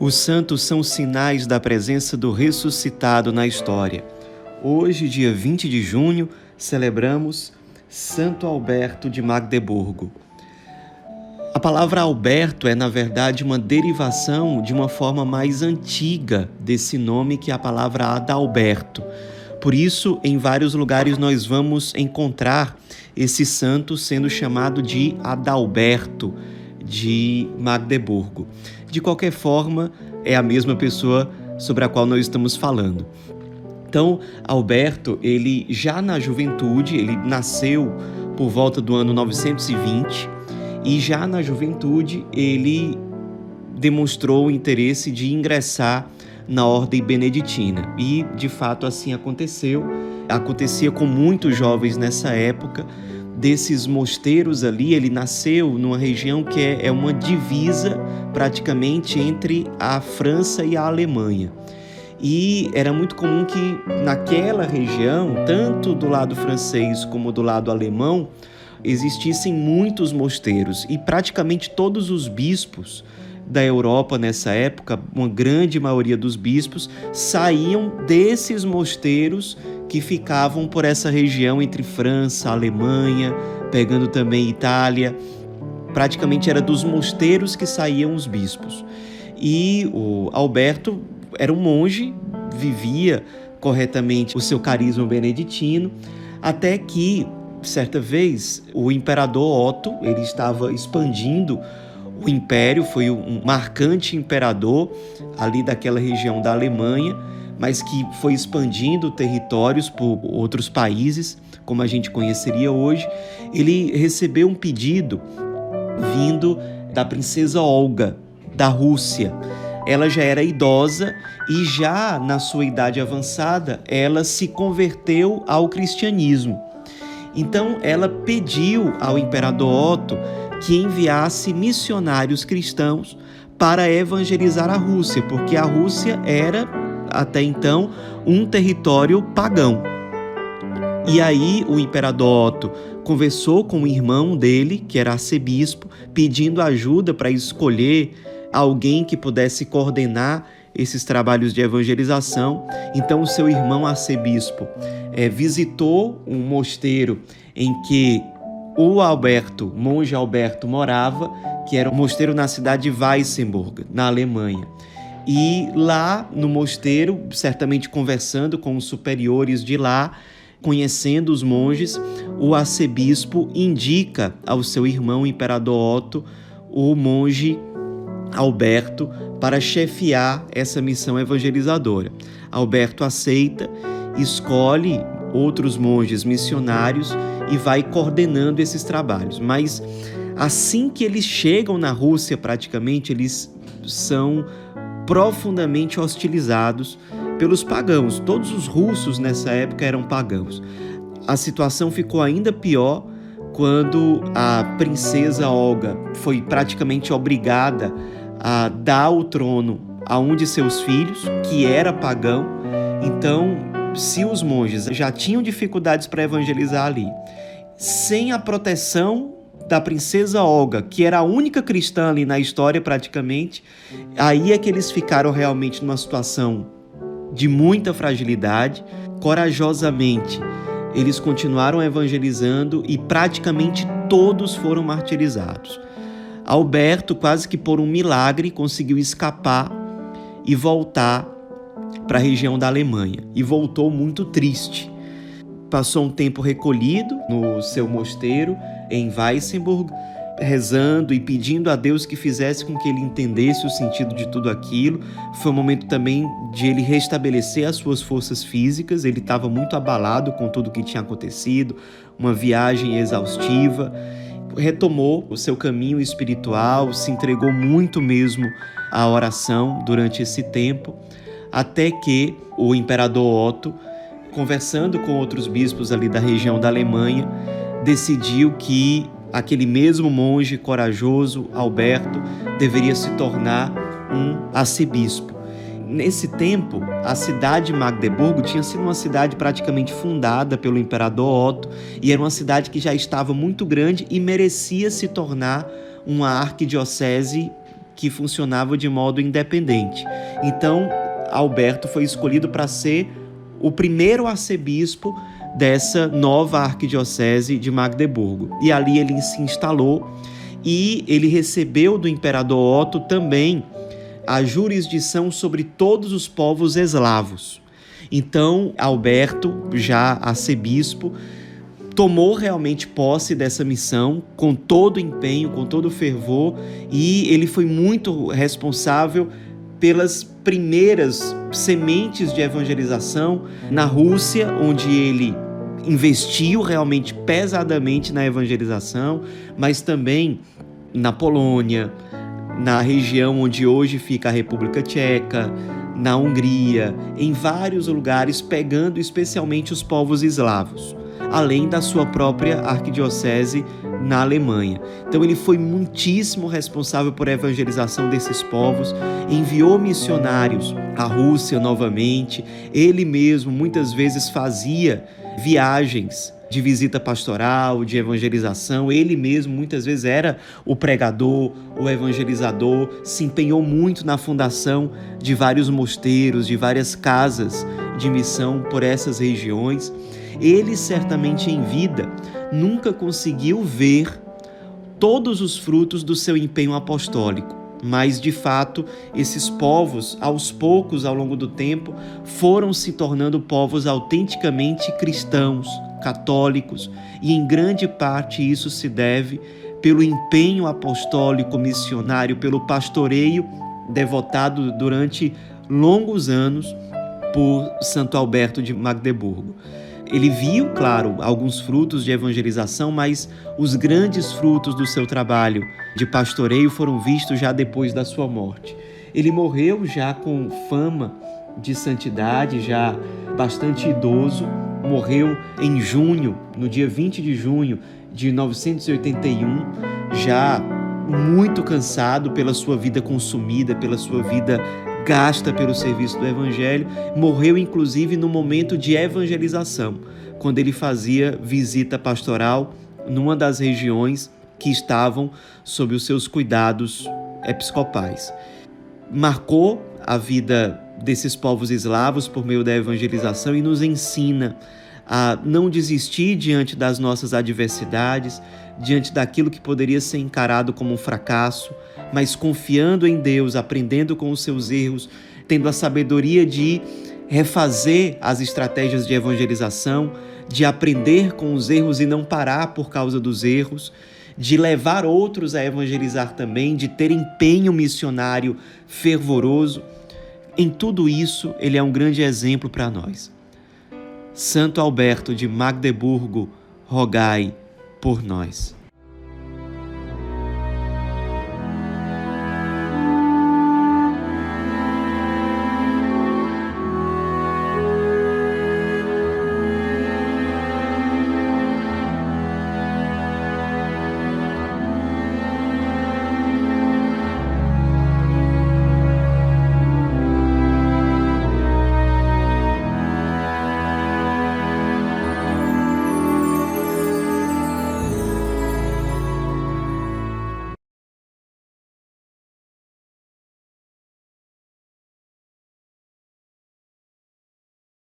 Os santos são sinais da presença do ressuscitado na história. Hoje, dia 20 de junho, celebramos Santo Alberto de Magdeburgo. A palavra Alberto é, na verdade, uma derivação de uma forma mais antiga desse nome que é a palavra Adalberto. Por isso, em vários lugares nós vamos encontrar esse santo sendo chamado de Adalberto de Magdeburgo. De qualquer forma, é a mesma pessoa sobre a qual nós estamos falando. Então, Alberto, ele já na juventude, ele nasceu por volta do ano 920 e já na juventude ele demonstrou o interesse de ingressar na ordem beneditina. E de fato assim aconteceu. Acontecia com muitos jovens nessa época desses mosteiros ali, ele nasceu numa região que é, é uma divisa praticamente entre a França e a Alemanha. E era muito comum que naquela região, tanto do lado francês como do lado alemão, existissem muitos mosteiros e praticamente todos os bispos da Europa nessa época, uma grande maioria dos bispos saíam desses mosteiros que ficavam por essa região entre França, Alemanha, pegando também Itália. Praticamente era dos mosteiros que saíam os bispos. E o Alberto era um monge, vivia corretamente o seu carisma beneditino, até que certa vez o imperador Otto, ele estava expandindo o império, foi um marcante imperador ali daquela região da Alemanha, mas que foi expandindo territórios por outros países, como a gente conheceria hoje. Ele recebeu um pedido vindo da princesa Olga, da Rússia. Ela já era idosa e já na sua idade avançada, ela se converteu ao cristianismo. Então ela pediu ao imperador Otto que enviasse missionários cristãos para evangelizar a Rússia, porque a Rússia era até então um território pagão. E aí o imperador Otto conversou com o irmão dele, que era arcebispo, pedindo ajuda para escolher alguém que pudesse coordenar esses trabalhos de evangelização. Então o seu irmão arcebispo é, visitou um mosteiro em que o Alberto, monge Alberto, morava, que era um mosteiro na cidade de Weissenburg, na Alemanha. E lá no mosteiro, certamente conversando com os superiores de lá, conhecendo os monges, o arcebispo indica ao seu irmão, o imperador Otto, o monge Alberto para chefiar essa missão evangelizadora. Alberto aceita, escolhe outros monges missionários e vai coordenando esses trabalhos. Mas assim que eles chegam na Rússia, praticamente, eles são profundamente hostilizados pelos pagãos. Todos os russos nessa época eram pagãos. A situação ficou ainda pior quando a princesa Olga foi praticamente obrigada a dar o trono a um de seus filhos, que era pagão. Então, se os monges já tinham dificuldades para evangelizar ali, sem a proteção da princesa Olga, que era a única cristã ali na história praticamente, aí é que eles ficaram realmente numa situação de muita fragilidade, corajosamente eles continuaram evangelizando e praticamente todos foram martirizados. Alberto, quase que por um milagre, conseguiu escapar e voltar para a região da Alemanha e voltou muito triste. Passou um tempo recolhido no seu mosteiro em Weissenburg, rezando e pedindo a Deus que fizesse com que ele entendesse o sentido de tudo aquilo. Foi um momento também de ele restabelecer as suas forças físicas, ele estava muito abalado com tudo que tinha acontecido, uma viagem exaustiva. Retomou o seu caminho espiritual, se entregou muito mesmo à oração durante esse tempo até que o imperador Otto, conversando com outros bispos ali da região da Alemanha, decidiu que aquele mesmo monge corajoso, Alberto, deveria se tornar um arcebispo. Nesse tempo, a cidade de Magdeburgo tinha sido uma cidade praticamente fundada pelo imperador Otto e era uma cidade que já estava muito grande e merecia se tornar uma arquidiocese que funcionava de modo independente. Então, Alberto foi escolhido para ser o primeiro arcebispo dessa nova arquidiocese de Magdeburgo. E ali ele se instalou e ele recebeu do imperador Otto também a jurisdição sobre todos os povos eslavos. Então, Alberto, já arcebispo, tomou realmente posse dessa missão com todo empenho, com todo fervor, e ele foi muito responsável pelas primeiras sementes de evangelização na Rússia, onde ele investiu realmente pesadamente na evangelização, mas também na Polônia, na região onde hoje fica a República Tcheca, na Hungria, em vários lugares, pegando especialmente os povos eslavos, além da sua própria arquidiocese na Alemanha. Então ele foi muitíssimo responsável por a evangelização desses povos, enviou missionários à Rússia novamente, ele mesmo muitas vezes fazia viagens de visita pastoral, de evangelização. Ele mesmo muitas vezes era o pregador, o evangelizador, se empenhou muito na fundação de vários mosteiros, de várias casas de missão por essas regiões. Ele certamente em vida nunca conseguiu ver todos os frutos do seu empenho apostólico. Mas, de fato, esses povos, aos poucos, ao longo do tempo, foram se tornando povos autenticamente cristãos, católicos, e em grande parte isso se deve pelo empenho apostólico missionário, pelo pastoreio devotado durante longos anos por Santo Alberto de Magdeburgo. Ele viu, claro, alguns frutos de evangelização, mas os grandes frutos do seu trabalho de pastoreio foram vistos já depois da sua morte. Ele morreu já com fama de santidade, já bastante idoso, morreu em junho, no dia 20 de junho de 981, já muito cansado pela sua vida consumida, pela sua vida gasta pelo serviço do Evangelho, morreu inclusive no momento de evangelização, quando ele fazia visita pastoral numa das regiões que estavam sob os seus cuidados episcopais. Marcou a vida desses povos eslavos por meio da evangelização e nos ensina a não desistir diante das nossas adversidades, diante daquilo que poderia ser encarado como um fracasso, mas confiando em Deus, aprendendo com os seus erros, tendo a sabedoria de refazer as estratégias de evangelização, de aprender com os erros e não parar por causa dos erros, de levar outros a evangelizar também, de ter empenho missionário fervoroso. Em tudo isso, ele é um grande exemplo para nós. Santo Alberto de Magdeburgo, rogai por nós.